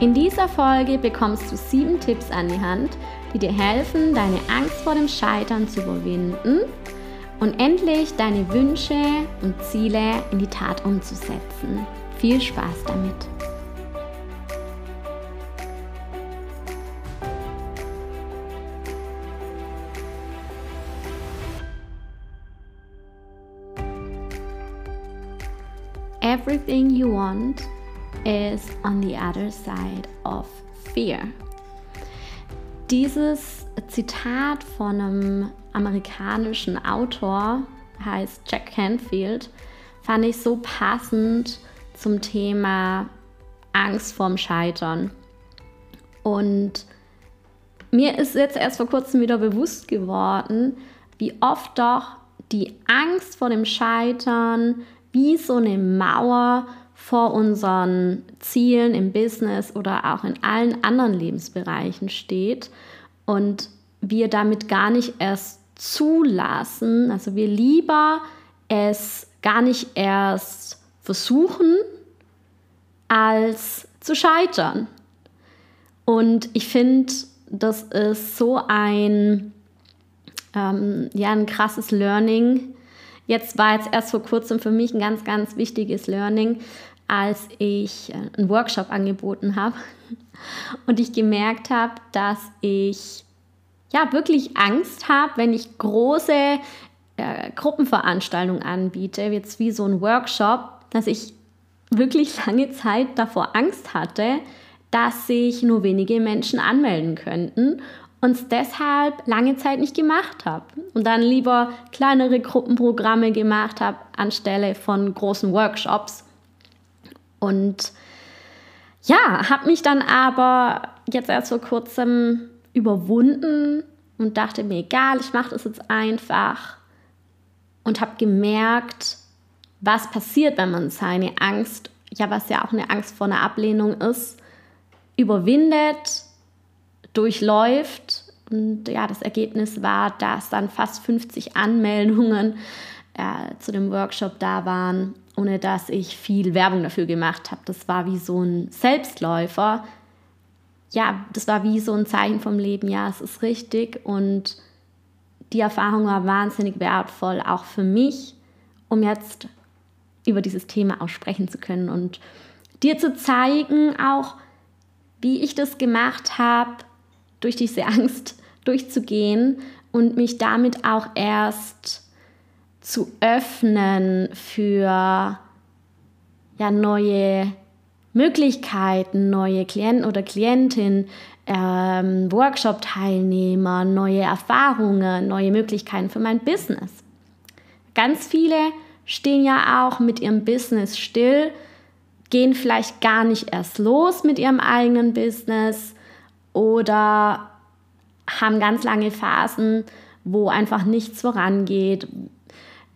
In dieser Folge bekommst du sieben Tipps an die Hand, die dir helfen, deine Angst vor dem Scheitern zu überwinden und endlich deine Wünsche und Ziele in die Tat umzusetzen. Viel Spaß damit! Everything you want is on the other side of fear. Dieses Zitat von einem amerikanischen Autor heißt Jack Canfield, fand ich so passend zum Thema Angst vorm Scheitern. Und mir ist jetzt erst vor kurzem wieder bewusst geworden, wie oft doch die Angst vor dem Scheitern wie so eine Mauer vor unseren Zielen im Business oder auch in allen anderen Lebensbereichen steht und wir damit gar nicht erst zulassen, also wir lieber es gar nicht erst versuchen, als zu scheitern. Und ich finde, das ist so ein, ähm, ja, ein krasses Learning. Jetzt war jetzt erst vor kurzem für mich ein ganz, ganz wichtiges Learning, als ich äh, einen Workshop angeboten habe. Und ich gemerkt habe, dass ich ja wirklich Angst habe, wenn ich große äh, Gruppenveranstaltungen anbiete, jetzt wie so ein Workshop, dass ich wirklich lange Zeit davor Angst hatte, dass sich nur wenige Menschen anmelden könnten und es deshalb lange Zeit nicht gemacht habe und dann lieber kleinere Gruppenprogramme gemacht habe anstelle von großen Workshops und ja, habe mich dann aber jetzt erst vor kurzem überwunden und dachte mir, egal, ich mache das jetzt einfach. Und habe gemerkt, was passiert, wenn man seine Angst, ja, was ja auch eine Angst vor einer Ablehnung ist, überwindet, durchläuft. Und ja, das Ergebnis war, dass dann fast 50 Anmeldungen äh, zu dem Workshop da waren ohne dass ich viel Werbung dafür gemacht habe. Das war wie so ein Selbstläufer. Ja, das war wie so ein Zeichen vom Leben, ja, es ist richtig. Und die Erfahrung war wahnsinnig wertvoll, auch für mich, um jetzt über dieses Thema auch sprechen zu können und dir zu zeigen, auch wie ich das gemacht habe, durch diese Angst durchzugehen und mich damit auch erst zu öffnen für ja, neue Möglichkeiten, neue Klienten oder Klientinnen, ähm, Workshop-Teilnehmer, neue Erfahrungen, neue Möglichkeiten für mein Business. Ganz viele stehen ja auch mit ihrem Business still, gehen vielleicht gar nicht erst los mit ihrem eigenen Business oder haben ganz lange Phasen, wo einfach nichts vorangeht,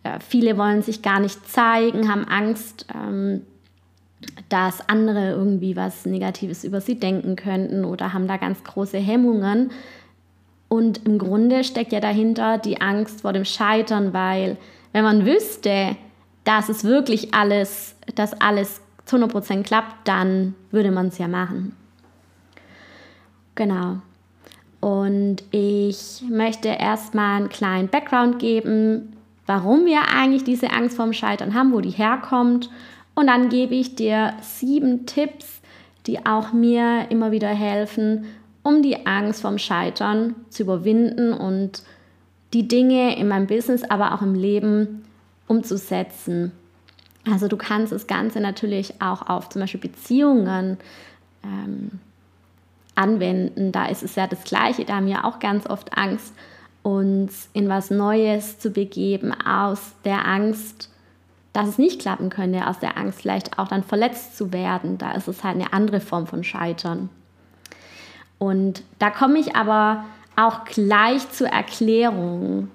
äh, viele wollen sich gar nicht zeigen, haben Angst, ähm, dass andere irgendwie was Negatives über sie denken könnten oder haben da ganz große Hemmungen. Und im Grunde steckt ja dahinter die Angst vor dem Scheitern, weil wenn man wüsste, dass es wirklich alles, dass alles zu 100% klappt, dann würde man es ja machen. Genau. Und ich möchte erstmal einen kleinen Background geben, warum wir eigentlich diese Angst vorm Scheitern haben, wo die herkommt. Und dann gebe ich dir sieben Tipps, die auch mir immer wieder helfen, um die Angst vorm Scheitern zu überwinden und die Dinge in meinem Business, aber auch im Leben umzusetzen. Also du kannst das Ganze natürlich auch auf zum Beispiel Beziehungen ähm, anwenden. Da ist es ja das Gleiche. Da haben wir auch ganz oft Angst uns in was Neues zu begeben, aus der Angst, dass es nicht klappen könnte, aus der Angst vielleicht auch dann verletzt zu werden. Da ist es halt eine andere Form von Scheitern. Und da komme ich aber auch gleich zur Erklärung.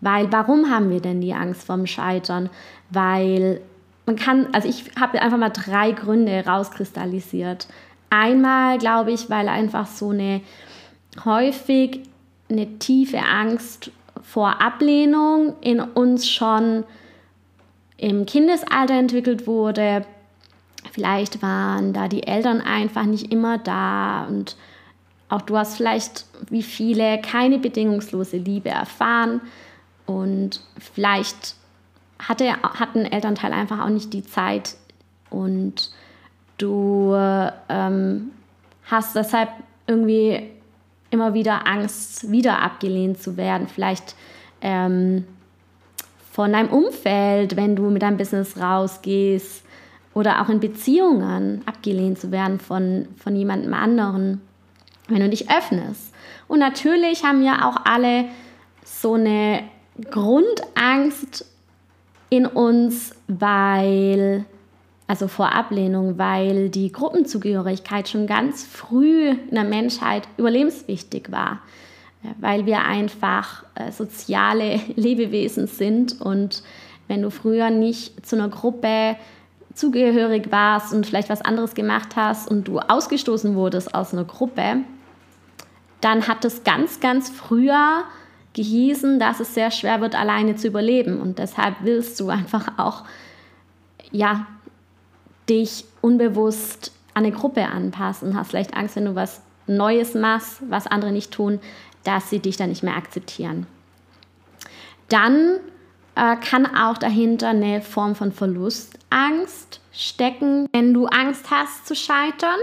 Weil warum haben wir denn die Angst vorm Scheitern? Weil man kann, also ich habe einfach mal drei Gründe rauskristallisiert. Einmal glaube ich, weil einfach so eine häufig eine tiefe Angst vor Ablehnung in uns schon im Kindesalter entwickelt wurde. Vielleicht waren da die Eltern einfach nicht immer da und auch du hast vielleicht wie viele keine bedingungslose Liebe erfahren und vielleicht hatte, hat ein Elternteil einfach auch nicht die Zeit und du ähm, hast deshalb irgendwie immer wieder Angst, wieder abgelehnt zu werden. Vielleicht ähm, von deinem Umfeld, wenn du mit deinem Business rausgehst oder auch in Beziehungen abgelehnt zu werden von, von jemandem anderen, wenn du dich öffnest. Und natürlich haben ja auch alle so eine Grundangst in uns, weil, also vor Ablehnung, weil die Gruppenzugehörigkeit schon ganz früh in der Menschheit überlebenswichtig war, weil wir einfach äh, soziale Lebewesen sind und wenn du früher nicht zu einer Gruppe zugehörig warst und vielleicht was anderes gemacht hast und du ausgestoßen wurdest aus einer Gruppe, dann hat es ganz, ganz früher gehießen, dass es sehr schwer wird, alleine zu überleben. Und deshalb willst du einfach auch, ja, dich unbewusst an eine Gruppe anpassen. Hast vielleicht Angst, wenn du was Neues machst, was andere nicht tun, dass sie dich dann nicht mehr akzeptieren. Dann äh, kann auch dahinter eine Form von Verlustangst stecken, wenn du Angst hast zu scheitern.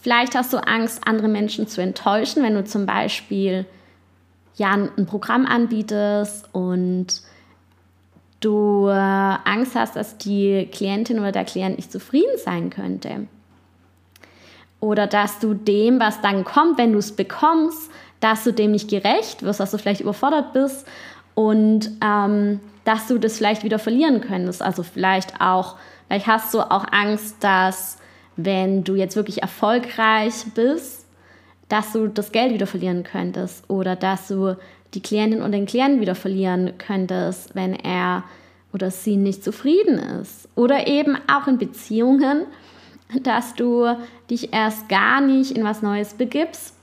Vielleicht hast du Angst, andere Menschen zu enttäuschen, wenn du zum Beispiel ja, ein Programm anbietest und du äh, Angst hast, dass die Klientin oder der Klient nicht zufrieden sein könnte. Oder dass du dem, was dann kommt, wenn du es bekommst, dass du dem nicht gerecht wirst, dass du vielleicht überfordert bist und ähm, dass du das vielleicht wieder verlieren könntest. Also vielleicht auch, vielleicht hast du auch Angst, dass wenn du jetzt wirklich erfolgreich bist, dass du das Geld wieder verlieren könntest oder dass du die Klientin und den Klienten wieder verlieren könntest, wenn er oder sie nicht zufrieden ist. Oder eben auch in Beziehungen, dass du dich erst gar nicht in was Neues begibst,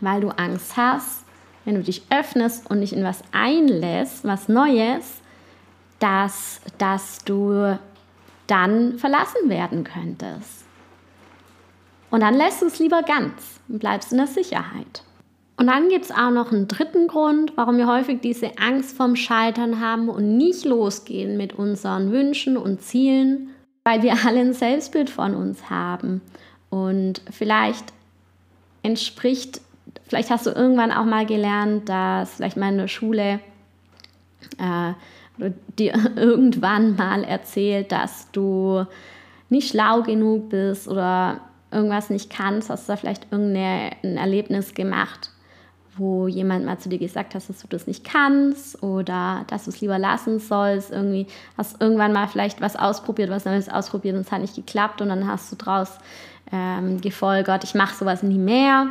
weil du Angst hast, wenn du dich öffnest und dich in was einlässt, was Neues, dass, dass du dann verlassen werden könntest. Und dann lässt du es lieber ganz und bleibst in der Sicherheit. Und dann gibt es auch noch einen dritten Grund, warum wir häufig diese Angst vorm Scheitern haben und nicht losgehen mit unseren Wünschen und Zielen, weil wir alle ein Selbstbild von uns haben. Und vielleicht entspricht, vielleicht hast du irgendwann auch mal gelernt, dass vielleicht mal in der Schule äh, dir irgendwann mal erzählt, dass du nicht schlau genug bist oder irgendwas nicht kannst, hast du da vielleicht irgendein Erlebnis gemacht, wo jemand mal zu dir gesagt hat, dass du das nicht kannst oder dass du es lieber lassen sollst. Irgendwie hast irgendwann mal vielleicht was ausprobiert, was Neues ausprobiert und es hat nicht geklappt und dann hast du daraus ähm, gefolgert, ich mache sowas nie mehr.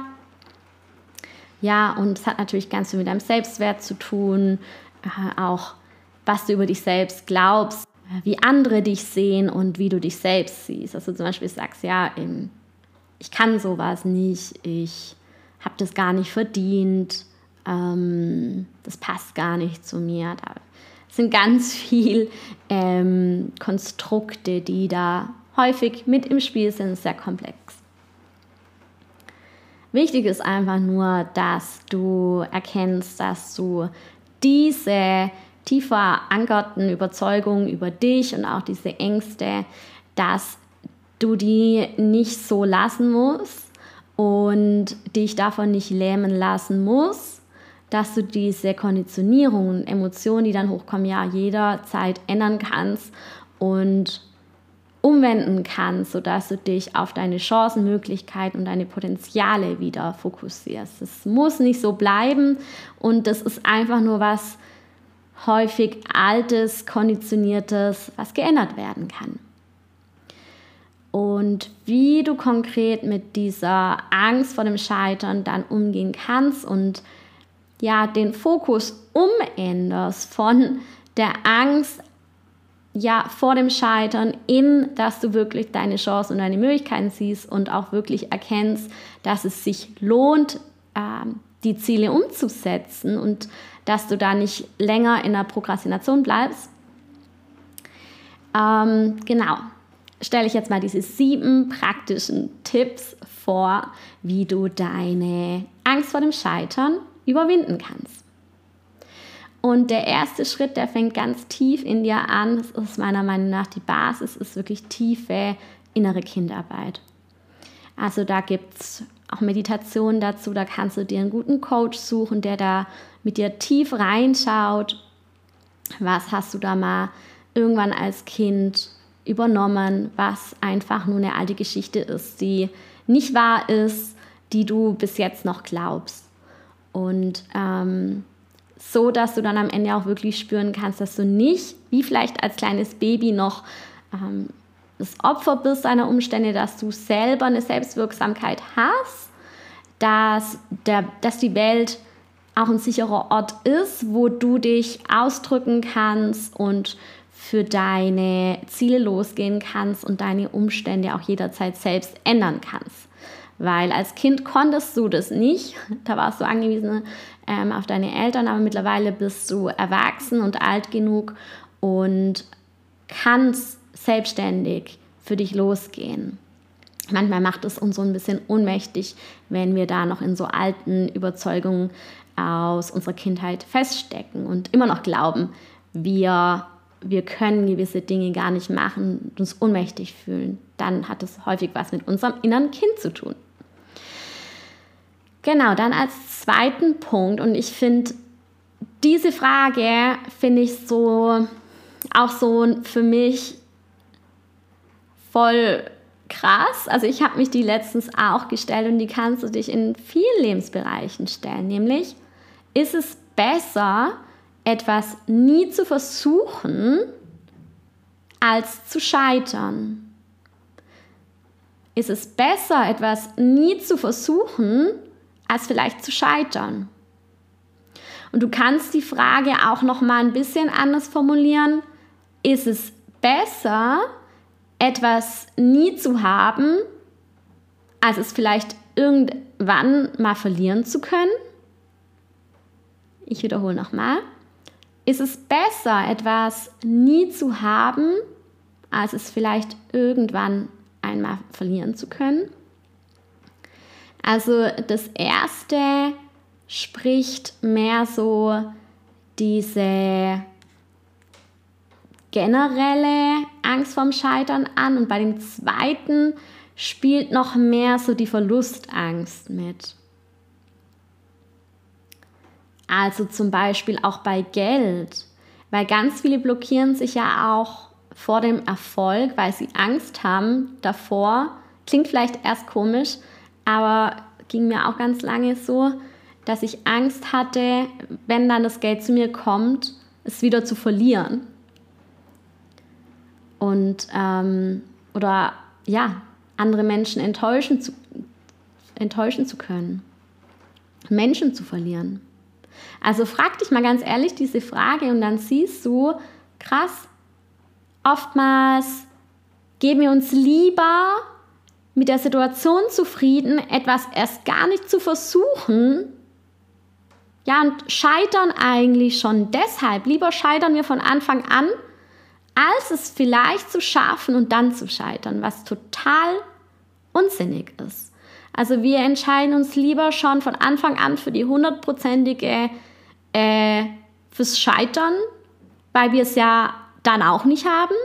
Ja, und es hat natürlich ganz viel mit deinem Selbstwert zu tun, äh, auch was du über dich selbst glaubst, wie andere dich sehen und wie du dich selbst siehst. Du zum Beispiel sagst, ja, ich kann sowas nicht, ich habe das gar nicht verdient, ähm, das passt gar nicht zu mir. Da sind ganz viel ähm, Konstrukte, die da häufig mit im Spiel sind, sehr komplex. Wichtig ist einfach nur, dass du erkennst, dass du diese tiefer ankerten Überzeugungen über dich und auch diese Ängste, dass du die nicht so lassen musst und dich davon nicht lähmen lassen musst, dass du diese Konditionierungen, Emotionen, die dann hochkommen, ja jederzeit ändern kannst und umwenden kannst, sodass du dich auf deine Chancen, Möglichkeiten und deine Potenziale wieder fokussierst. Es muss nicht so bleiben und das ist einfach nur was häufig altes, konditioniertes, was geändert werden kann. Und wie du konkret mit dieser Angst vor dem Scheitern dann umgehen kannst und ja, den Fokus umänderst von der Angst ja, vor dem Scheitern in, dass du wirklich deine Chancen und deine Möglichkeiten siehst und auch wirklich erkennst, dass es sich lohnt, äh, die Ziele umzusetzen und dass du da nicht länger in der Prokrastination bleibst. Ähm, genau, stelle ich jetzt mal diese sieben praktischen Tipps vor, wie du deine Angst vor dem Scheitern überwinden kannst. Und der erste Schritt, der fängt ganz tief in dir an. Das ist meiner Meinung nach die Basis, ist wirklich tiefe innere Kindarbeit. Also da gibt es auch Meditationen dazu, da kannst du dir einen guten Coach suchen, der da mit dir tief reinschaut. Was hast du da mal irgendwann als Kind übernommen, was einfach nur eine alte Geschichte ist, die nicht wahr ist, die du bis jetzt noch glaubst. Und ähm, so dass du dann am Ende auch wirklich spüren kannst, dass du nicht, wie vielleicht als kleines Baby noch ähm, das Opfer bist deiner Umstände, dass du selber eine Selbstwirksamkeit hast, dass, der, dass die Welt auch ein sicherer Ort ist, wo du dich ausdrücken kannst und für deine Ziele losgehen kannst und deine Umstände auch jederzeit selbst ändern kannst. Weil als Kind konntest du das nicht. Da warst du angewiesen ähm, auf deine Eltern, aber mittlerweile bist du erwachsen und alt genug und kannst selbstständig für dich losgehen. Manchmal macht es uns so ein bisschen ohnmächtig, wenn wir da noch in so alten Überzeugungen aus unserer Kindheit feststecken und immer noch glauben, wir, wir können gewisse Dinge gar nicht machen und uns ohnmächtig fühlen. Dann hat es häufig was mit unserem inneren Kind zu tun. Genau, dann als zweiten Punkt und ich finde diese Frage finde ich so auch so für mich voll krass. Also ich habe mich die letztens auch gestellt und die kannst du dich in vielen Lebensbereichen stellen. Nämlich, ist es besser, etwas nie zu versuchen, als zu scheitern? Ist es besser, etwas nie zu versuchen, als vielleicht zu scheitern. Und du kannst die Frage auch noch mal ein bisschen anders formulieren. Ist es besser, etwas nie zu haben, als es vielleicht irgendwann mal verlieren zu können? Ich wiederhole nochmal. Ist es besser, etwas nie zu haben, als es vielleicht irgendwann einmal verlieren zu können? Also das erste spricht mehr so diese generelle Angst vorm Scheitern an und bei dem zweiten spielt noch mehr so die Verlustangst mit. Also zum Beispiel auch bei Geld, weil ganz viele blockieren sich ja auch vor dem Erfolg, weil sie Angst haben davor. Klingt vielleicht erst komisch, aber ging mir auch ganz lange so, dass ich Angst hatte, wenn dann das Geld zu mir kommt, es wieder zu verlieren. Und ähm, oder ja, andere Menschen enttäuschen zu, enttäuschen zu können. Menschen zu verlieren. Also frag dich mal ganz ehrlich diese Frage und dann siehst du, krass, oftmals geben wir uns lieber mit der Situation zufrieden, etwas erst gar nicht zu versuchen. Ja, und scheitern eigentlich schon deshalb. Lieber scheitern wir von Anfang an, als es vielleicht zu schaffen und dann zu scheitern, was total unsinnig ist. Also wir entscheiden uns lieber schon von Anfang an für die hundertprozentige, äh, fürs Scheitern, weil wir es ja dann auch nicht haben,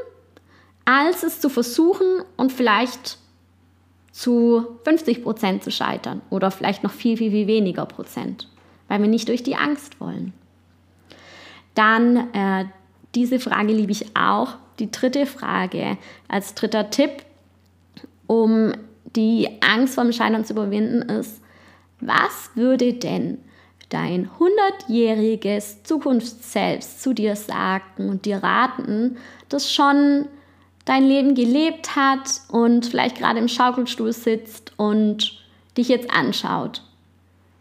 als es zu versuchen und vielleicht zu 50 Prozent zu scheitern oder vielleicht noch viel, viel, viel weniger Prozent, weil wir nicht durch die Angst wollen. Dann, äh, diese Frage liebe ich auch. Die dritte Frage als dritter Tipp, um die Angst vom Scheitern zu überwinden, ist, was würde denn dein 100-jähriges Zukunftsselbst zu dir sagen und dir raten, das schon dein Leben gelebt hat und vielleicht gerade im Schaukelstuhl sitzt und dich jetzt anschaut.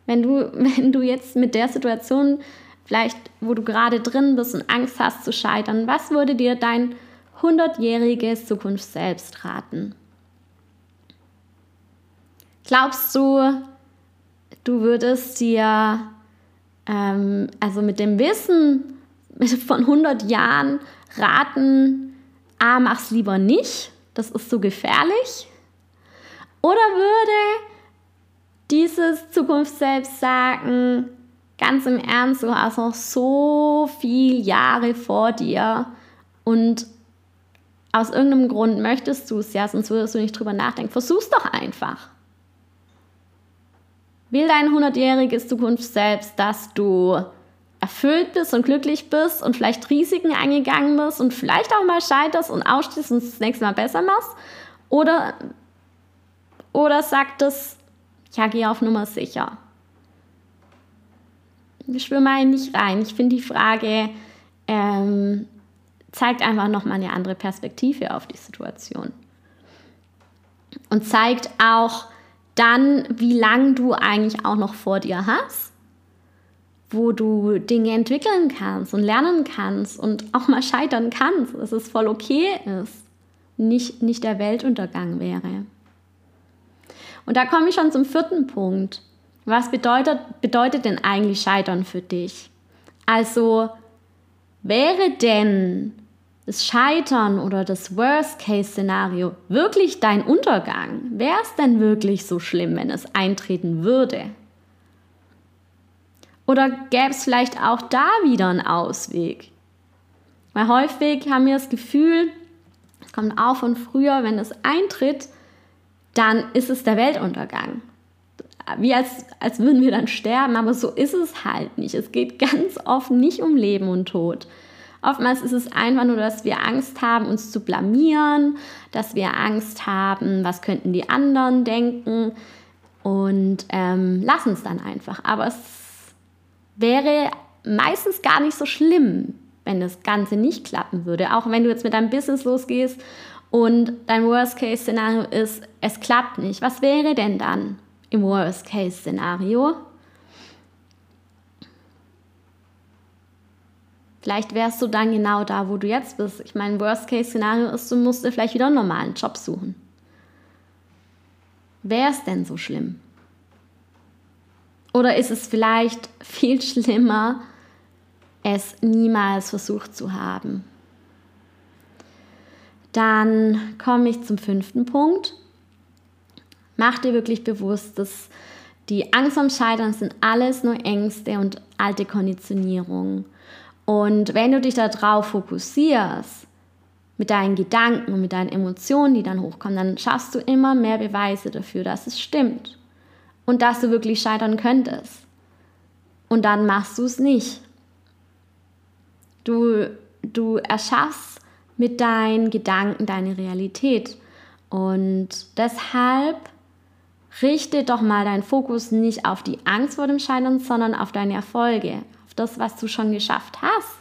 Wenn du, wenn du jetzt mit der Situation vielleicht, wo du gerade drin bist und Angst hast zu scheitern, was würde dir dein 100-jähriges Zukunft selbst raten? Glaubst du, du würdest dir, ähm, also mit dem Wissen von 100 Jahren raten, ah, mach's lieber nicht, das ist so gefährlich? Oder würde dieses Zukunft selbst sagen, ganz im Ernst, du hast noch so viele Jahre vor dir und aus irgendeinem Grund möchtest du es ja, sonst würdest du nicht drüber nachdenken. Versuch's doch einfach. Will dein 100-jähriges Zukunft selbst, dass du erfüllt bist und glücklich bist und vielleicht Risiken eingegangen bist und vielleicht auch mal scheiterst und ausstehst und es das nächste Mal besser machst? Oder, oder sagt es, ja, geh auf Nummer sicher? Ich schwöre mal nicht rein. Ich finde die Frage ähm, zeigt einfach nochmal eine andere Perspektive auf die Situation. Und zeigt auch dann, wie lange du eigentlich auch noch vor dir hast, wo du Dinge entwickeln kannst und lernen kannst und auch mal scheitern kannst, dass es voll okay ist, nicht, nicht der Weltuntergang wäre. Und da komme ich schon zum vierten Punkt. Was bedeutet, bedeutet denn eigentlich Scheitern für dich? Also wäre denn das Scheitern oder das Worst-Case-Szenario wirklich dein Untergang? Wäre es denn wirklich so schlimm, wenn es eintreten würde? Oder gäbe es vielleicht auch da wieder einen Ausweg? Weil häufig haben wir das Gefühl, es kommt auch von früher, wenn es eintritt, dann ist es der Weltuntergang wie als, als würden wir dann sterben, aber so ist es halt nicht. Es geht ganz oft nicht um Leben und Tod. Oftmals ist es einfach nur, dass wir Angst haben, uns zu blamieren, dass wir Angst haben, was könnten die anderen denken und ähm, lassen es dann einfach. Aber es wäre meistens gar nicht so schlimm, wenn das Ganze nicht klappen würde. Auch wenn du jetzt mit deinem Business losgehst und dein Worst-Case-Szenario ist, es klappt nicht. Was wäre denn dann? im Worst-Case-Szenario. Vielleicht wärst du dann genau da, wo du jetzt bist. Ich meine, Worst-Case-Szenario ist, du musst dir vielleicht wieder einen normalen Job suchen. Wäre es denn so schlimm? Oder ist es vielleicht viel schlimmer, es niemals versucht zu haben? Dann komme ich zum fünften Punkt. Mach dir wirklich bewusst, dass die Angst am Scheitern sind alles nur Ängste und alte Konditionierungen. Und wenn du dich darauf fokussierst, mit deinen Gedanken und mit deinen Emotionen, die dann hochkommen, dann schaffst du immer mehr Beweise dafür, dass es stimmt und dass du wirklich scheitern könntest. Und dann machst du es nicht. Du, du erschaffst mit deinen Gedanken deine Realität. Und deshalb richte doch mal deinen Fokus nicht auf die Angst vor dem Scheitern, sondern auf deine Erfolge, auf das, was du schon geschafft hast.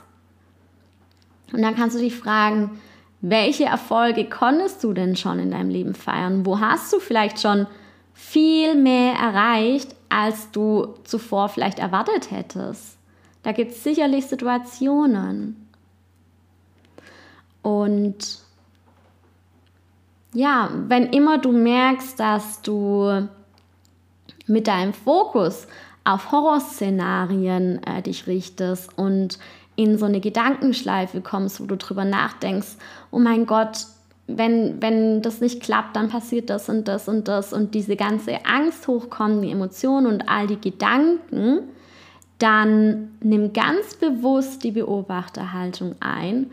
Und dann kannst du dich fragen, welche Erfolge konntest du denn schon in deinem Leben feiern? Wo hast du vielleicht schon viel mehr erreicht, als du zuvor vielleicht erwartet hättest? Da gibt es sicherlich Situationen. Und ja, wenn immer du merkst, dass du mit deinem Fokus auf Horrorszenarien äh, dich richtest und in so eine Gedankenschleife kommst, wo du drüber nachdenkst, oh mein Gott, wenn, wenn das nicht klappt, dann passiert das und das und das und diese ganze Angst hochkommt, die Emotionen und all die Gedanken, dann nimm ganz bewusst die Beobachterhaltung ein.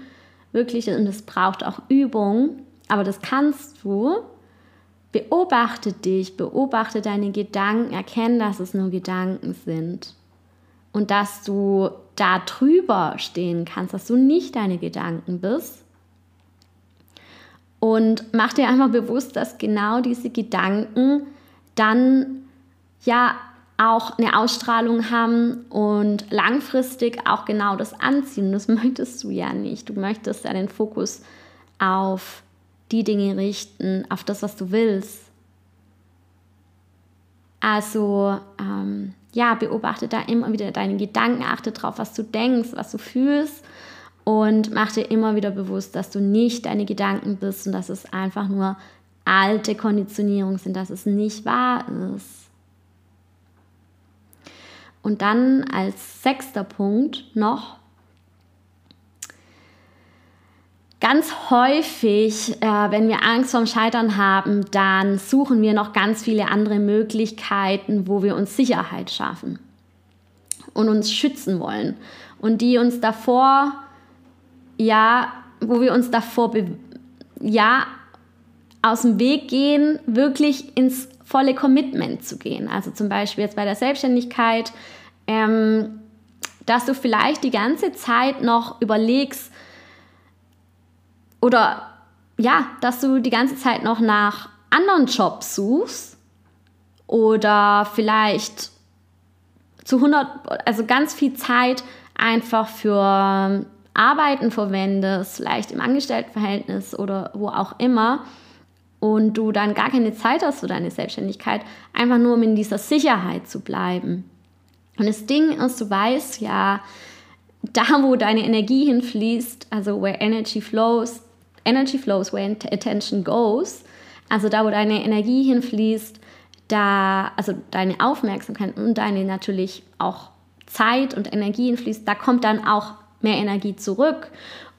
Wirklich, und es braucht auch Übung, aber das kannst du. Beobachte dich, beobachte deine Gedanken, erkenne, dass es nur Gedanken sind. Und dass du da drüber stehen kannst, dass du nicht deine Gedanken bist. Und mach dir einfach bewusst, dass genau diese Gedanken dann ja auch eine Ausstrahlung haben und langfristig auch genau das anziehen. Das möchtest du ja nicht. Du möchtest ja den Fokus auf die Dinge richten, auf das, was du willst. Also ähm, ja, beobachte da immer wieder deine Gedanken, achte darauf, was du denkst, was du fühlst und mach dir immer wieder bewusst, dass du nicht deine Gedanken bist und dass es einfach nur alte Konditionierungen sind, dass es nicht wahr ist. Und dann als sechster Punkt noch, Ganz häufig, äh, wenn wir Angst vorm Scheitern haben, dann suchen wir noch ganz viele andere Möglichkeiten, wo wir uns Sicherheit schaffen und uns schützen wollen und die uns davor, ja, wo wir uns davor, ja, aus dem Weg gehen, wirklich ins volle Commitment zu gehen. Also zum Beispiel jetzt bei der Selbstständigkeit, ähm, dass du vielleicht die ganze Zeit noch überlegst, oder ja, dass du die ganze Zeit noch nach anderen Jobs suchst oder vielleicht zu 100, also ganz viel Zeit einfach für Arbeiten verwendest, vielleicht im Angestelltenverhältnis oder wo auch immer und du dann gar keine Zeit hast für deine Selbstständigkeit, einfach nur um in dieser Sicherheit zu bleiben. Und das Ding ist, du weißt ja, da wo deine Energie hinfließt, also where energy flows, Energy flows where attention goes. Also da, wo deine Energie hinfließt, da, also deine Aufmerksamkeit und deine natürlich auch Zeit und Energie hinfließt, da kommt dann auch mehr Energie zurück.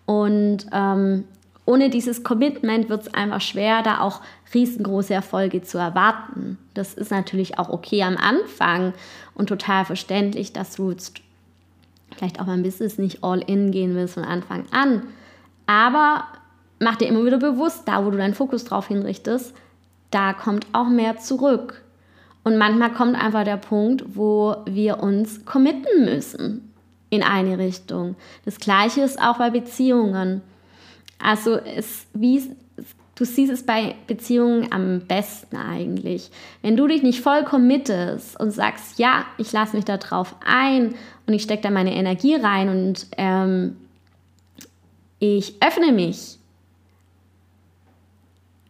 Und ähm, ohne dieses Commitment wird es einfach schwer, da auch riesengroße Erfolge zu erwarten. Das ist natürlich auch okay am Anfang und total verständlich, dass du jetzt vielleicht auch beim Business nicht all in gehen willst von Anfang an. Aber mach dir immer wieder bewusst, da wo du deinen Fokus drauf hinrichtest, da kommt auch mehr zurück. Und manchmal kommt einfach der Punkt, wo wir uns committen müssen in eine Richtung. Das gleiche ist auch bei Beziehungen. Also es, wie, du siehst es bei Beziehungen am besten eigentlich. Wenn du dich nicht voll committest und sagst, ja, ich lasse mich da drauf ein und ich stecke da meine Energie rein und ähm, ich öffne mich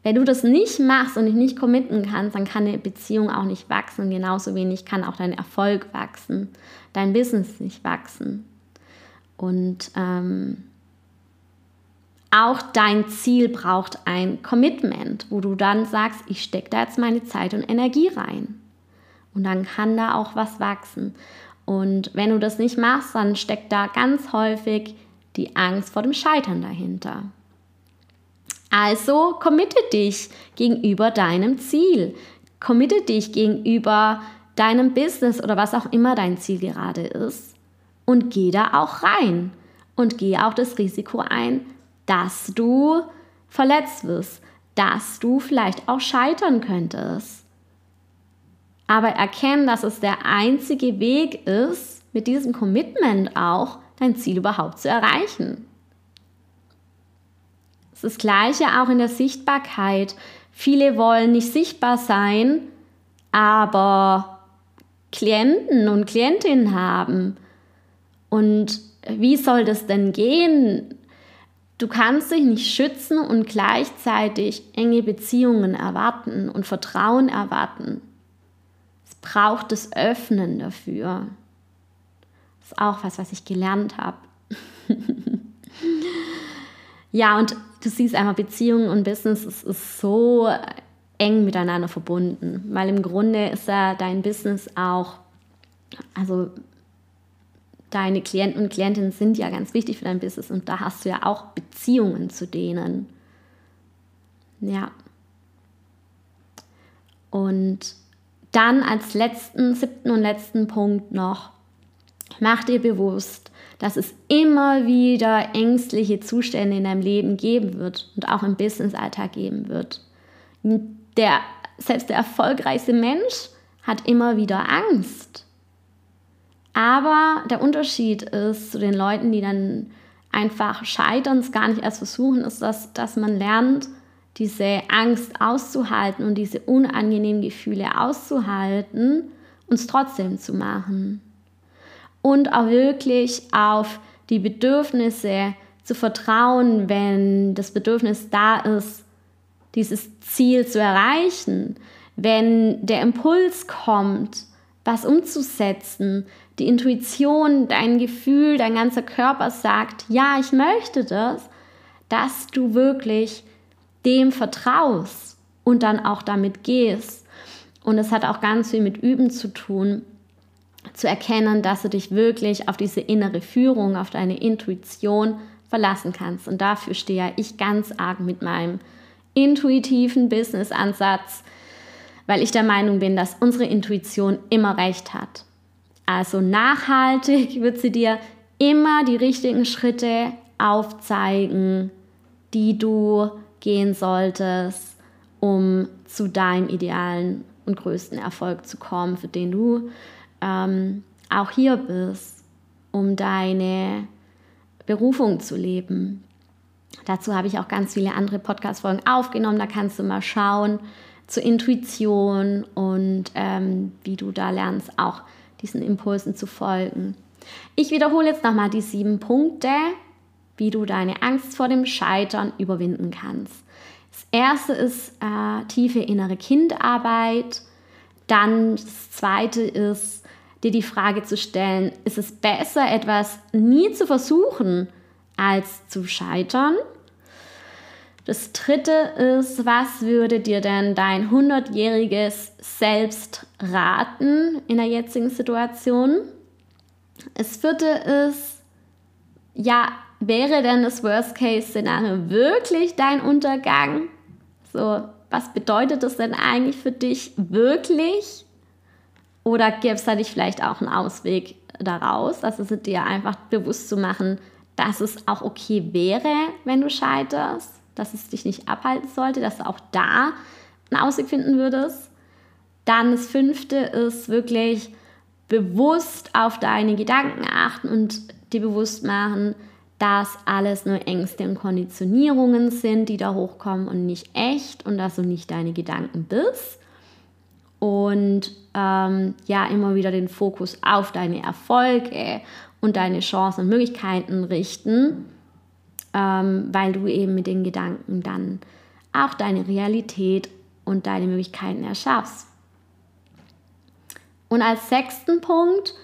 wenn du das nicht machst und dich nicht committen kannst, dann kann eine Beziehung auch nicht wachsen. Genauso wenig kann auch dein Erfolg wachsen, dein Business nicht wachsen. Und ähm, auch dein Ziel braucht ein Commitment, wo du dann sagst, ich stecke da jetzt meine Zeit und Energie rein. Und dann kann da auch was wachsen. Und wenn du das nicht machst, dann steckt da ganz häufig die Angst vor dem Scheitern dahinter. Also committe dich gegenüber deinem Ziel. Committe dich gegenüber deinem Business oder was auch immer dein Ziel gerade ist. Und geh da auch rein. Und geh auch das Risiko ein, dass du verletzt wirst, dass du vielleicht auch scheitern könntest. Aber erkennen, dass es der einzige Weg ist, mit diesem Commitment auch dein Ziel überhaupt zu erreichen. Es ist das Gleiche auch in der Sichtbarkeit. Viele wollen nicht sichtbar sein, aber Klienten und Klientinnen haben. Und wie soll das denn gehen? Du kannst dich nicht schützen und gleichzeitig enge Beziehungen erwarten und Vertrauen erwarten. Es braucht das Öffnen dafür. Das ist auch was, was ich gelernt habe. ja, und du siehst einfach, Beziehungen und Business ist, ist so eng miteinander verbunden, weil im Grunde ist ja dein Business auch, also deine Klienten und Klientinnen sind ja ganz wichtig für dein Business und da hast du ja auch Beziehungen zu denen. Ja. Und dann als letzten, siebten und letzten Punkt noch, mach dir bewusst, dass es immer wieder ängstliche Zustände in deinem Leben geben wird und auch im Business-Alltag geben wird. Der, selbst der erfolgreichste Mensch hat immer wieder Angst. Aber der Unterschied ist zu den Leuten, die dann einfach scheitern, es gar nicht erst versuchen, ist, dass, dass man lernt, diese Angst auszuhalten und diese unangenehmen Gefühle auszuhalten und es trotzdem zu machen und auch wirklich auf die Bedürfnisse zu vertrauen, wenn das Bedürfnis da ist, dieses Ziel zu erreichen, wenn der Impuls kommt, was umzusetzen, die Intuition, dein Gefühl, dein ganzer Körper sagt, ja, ich möchte das, dass du wirklich dem vertraust und dann auch damit gehst. Und es hat auch ganz viel mit Üben zu tun, zu erkennen, dass du dich wirklich auf diese innere Führung, auf deine Intuition verlassen kannst. Und dafür stehe ich ganz arg mit meinem intuitiven Business-Ansatz, weil ich der Meinung bin, dass unsere Intuition immer recht hat. Also nachhaltig wird sie dir immer die richtigen Schritte aufzeigen, die du gehen solltest, um zu deinem idealen und größten Erfolg zu kommen, für den du ähm, auch hier bist, um deine Berufung zu leben. Dazu habe ich auch ganz viele andere Podcast-Folgen aufgenommen. Da kannst du mal schauen zur Intuition und ähm, wie du da lernst, auch diesen Impulsen zu folgen. Ich wiederhole jetzt nochmal die sieben Punkte, wie du deine Angst vor dem Scheitern überwinden kannst. Das erste ist äh, tiefe innere Kindarbeit. Dann das zweite ist, dir die Frage zu stellen, ist es besser, etwas nie zu versuchen, als zu scheitern? Das dritte ist, was würde dir denn dein 100-jähriges Selbst raten in der jetzigen Situation? Das vierte ist, ja, wäre denn das Worst-Case-Szenario wirklich dein Untergang? So, was bedeutet das denn eigentlich für dich wirklich? Oder gäbe es da nicht vielleicht auch einen Ausweg daraus? Also dir einfach bewusst zu machen, dass es auch okay wäre, wenn du scheiterst dass es dich nicht abhalten sollte, dass du auch da einen Ausweg finden würdest. Dann das fünfte ist wirklich bewusst auf deine Gedanken achten und dir bewusst machen, dass alles nur Ängste und Konditionierungen sind, die da hochkommen und nicht echt und dass du nicht deine Gedanken bist. Und ähm, ja, immer wieder den Fokus auf deine Erfolge und deine Chancen und Möglichkeiten richten ähm, weil du eben mit den Gedanken dann auch deine Realität und deine Möglichkeiten erschaffst. Und als sechsten Punkt,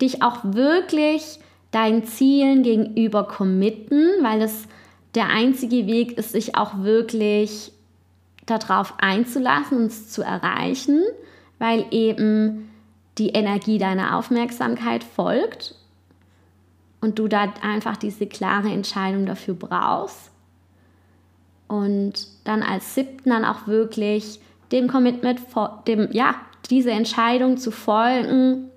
dich auch wirklich deinen Zielen gegenüber committen, weil das der einzige Weg ist, sich auch wirklich darauf einzulassen und es zu erreichen, weil eben die Energie deiner Aufmerksamkeit folgt und du da einfach diese klare Entscheidung dafür brauchst. Und dann als siebten dann auch wirklich dem Commitment, dem, ja, diese Entscheidung zu folgen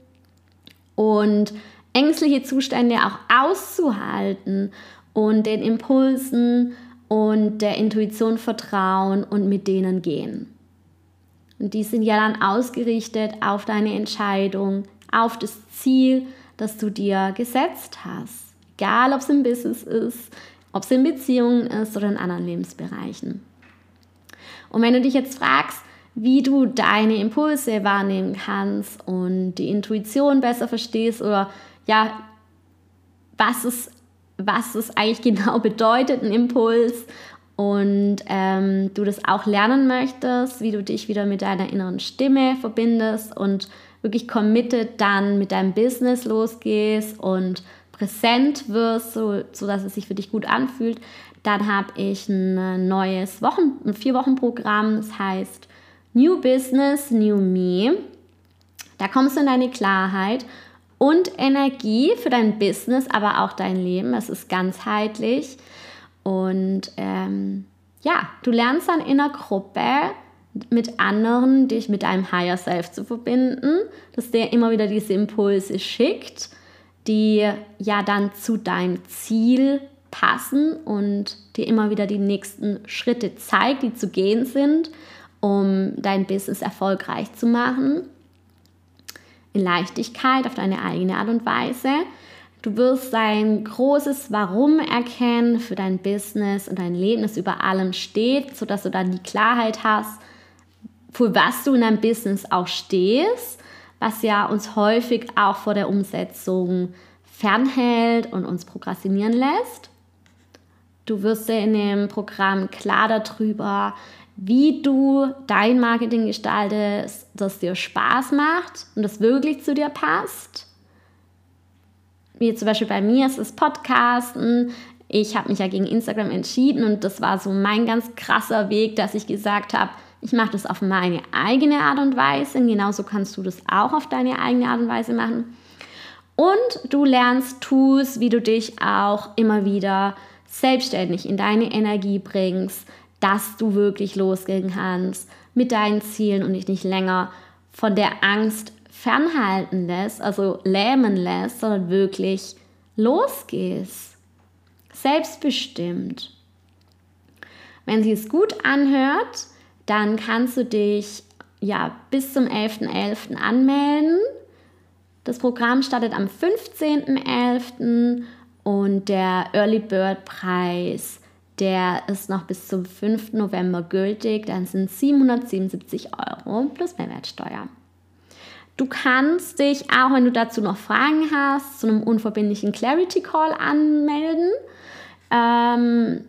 und ängstliche Zustände auch auszuhalten und den Impulsen und der Intuition vertrauen und mit denen gehen. Und die sind ja dann ausgerichtet auf deine Entscheidung, auf das Ziel, das du dir gesetzt hast. Egal, ob es im Business ist, ob es in Beziehungen ist oder in anderen Lebensbereichen. Und wenn du dich jetzt fragst, wie du deine Impulse wahrnehmen kannst und die Intuition besser verstehst oder ja, was es, was es eigentlich genau bedeutet, ein Impuls und ähm, du das auch lernen möchtest, wie du dich wieder mit deiner inneren Stimme verbindest und wirklich committed dann mit deinem Business losgehst und präsent wirst, so, so dass es sich für dich gut anfühlt, dann habe ich ein neues Wochen, ein Vier-Wochen-Programm, das heißt New Business, New Me. Da kommst du in deine Klarheit und Energie für dein Business, aber auch dein Leben. Es ist ganzheitlich. Und ähm, ja, du lernst dann in einer Gruppe mit anderen, dich mit deinem Higher Self zu verbinden, dass der immer wieder diese Impulse schickt, die ja dann zu deinem Ziel passen und dir immer wieder die nächsten Schritte zeigt, die zu gehen sind, um dein Business erfolgreich zu machen. Leichtigkeit, auf deine eigene Art und Weise. Du wirst dein großes Warum erkennen für dein Business und dein Leben, das über allem steht, sodass du dann die Klarheit hast, für was du in deinem Business auch stehst, was ja uns häufig auch vor der Umsetzung fernhält und uns prokrastinieren lässt. Du wirst dir in dem Programm klar darüber wie du dein Marketing gestaltest, das dir Spaß macht und das wirklich zu dir passt. Wie zum Beispiel bei mir ist es Podcasten. Ich habe mich ja gegen Instagram entschieden und das war so mein ganz krasser Weg, dass ich gesagt habe, ich mache das auf meine eigene Art und Weise. Genauso kannst du das auch auf deine eigene Art und Weise machen. Und du lernst Tools, wie du dich auch immer wieder selbstständig in deine Energie bringst, dass du wirklich losgehen kannst mit deinen Zielen und dich nicht länger von der Angst fernhalten lässt, also lähmen lässt, sondern wirklich losgehst. Selbstbestimmt. Wenn sie es gut anhört, dann kannst du dich ja bis zum 11.11. .11. anmelden. Das Programm startet am 15.11. und der Early Bird Preis, der ist noch bis zum 5. November gültig. Dann sind 777 Euro plus Mehrwertsteuer. Du kannst dich auch, wenn du dazu noch Fragen hast, zu einem unverbindlichen Clarity Call anmelden. Ähm,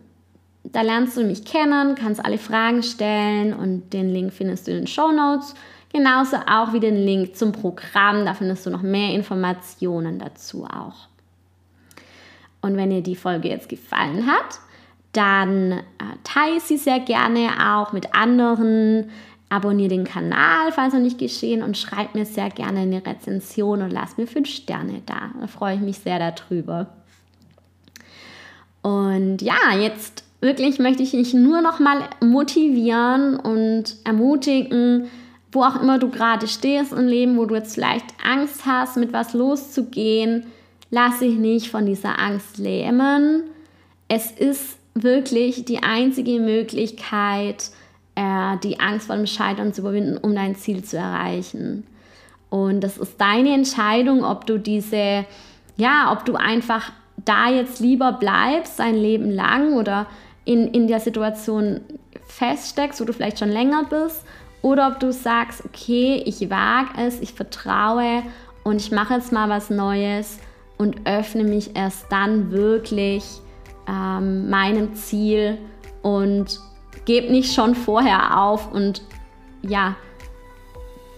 da lernst du mich kennen, kannst alle Fragen stellen und den Link findest du in den Show Notes. Genauso auch wie den Link zum Programm, da findest du noch mehr Informationen dazu auch. Und wenn dir die Folge jetzt gefallen hat, dann äh, teile sie sehr gerne auch mit anderen. Abonniere den Kanal, falls noch nicht geschehen, und schreib mir sehr gerne eine Rezension und lass mir fünf Sterne da. Da freue ich mich sehr darüber. Und ja, jetzt wirklich möchte ich dich nur noch mal motivieren und ermutigen, wo auch immer du gerade stehst im Leben, wo du jetzt vielleicht Angst hast, mit was loszugehen, lass dich nicht von dieser Angst lähmen. Es ist wirklich die einzige Möglichkeit, äh, die Angst vor dem Scheitern zu überwinden, um dein Ziel zu erreichen. Und das ist deine Entscheidung, ob du diese, ja, ob du einfach da jetzt lieber bleibst, dein Leben lang oder in, in der Situation feststeckst, wo du vielleicht schon länger bist, oder ob du sagst, okay, ich wage es, ich vertraue und ich mache jetzt mal was Neues und öffne mich erst dann wirklich ähm, meinem Ziel und gebe nicht schon vorher auf und ja,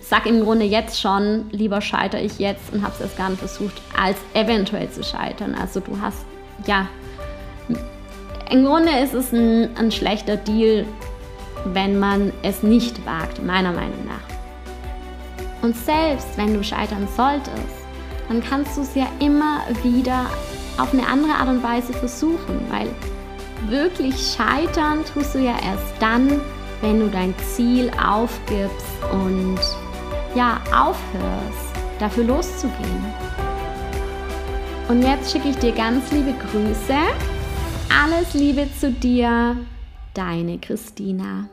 sag im Grunde jetzt schon, lieber scheitere ich jetzt und habe es erst gar nicht versucht, als eventuell zu scheitern. Also du hast ja im Grunde ist es ein, ein schlechter Deal, wenn man es nicht wagt, meiner Meinung nach. Und selbst wenn du scheitern solltest, dann kannst du es ja immer wieder auf eine andere Art und Weise versuchen, weil wirklich scheitern tust du ja erst dann, wenn du dein Ziel aufgibst und ja, aufhörst, dafür loszugehen. Und jetzt schicke ich dir ganz liebe Grüße alles Liebe zu dir, deine Christina.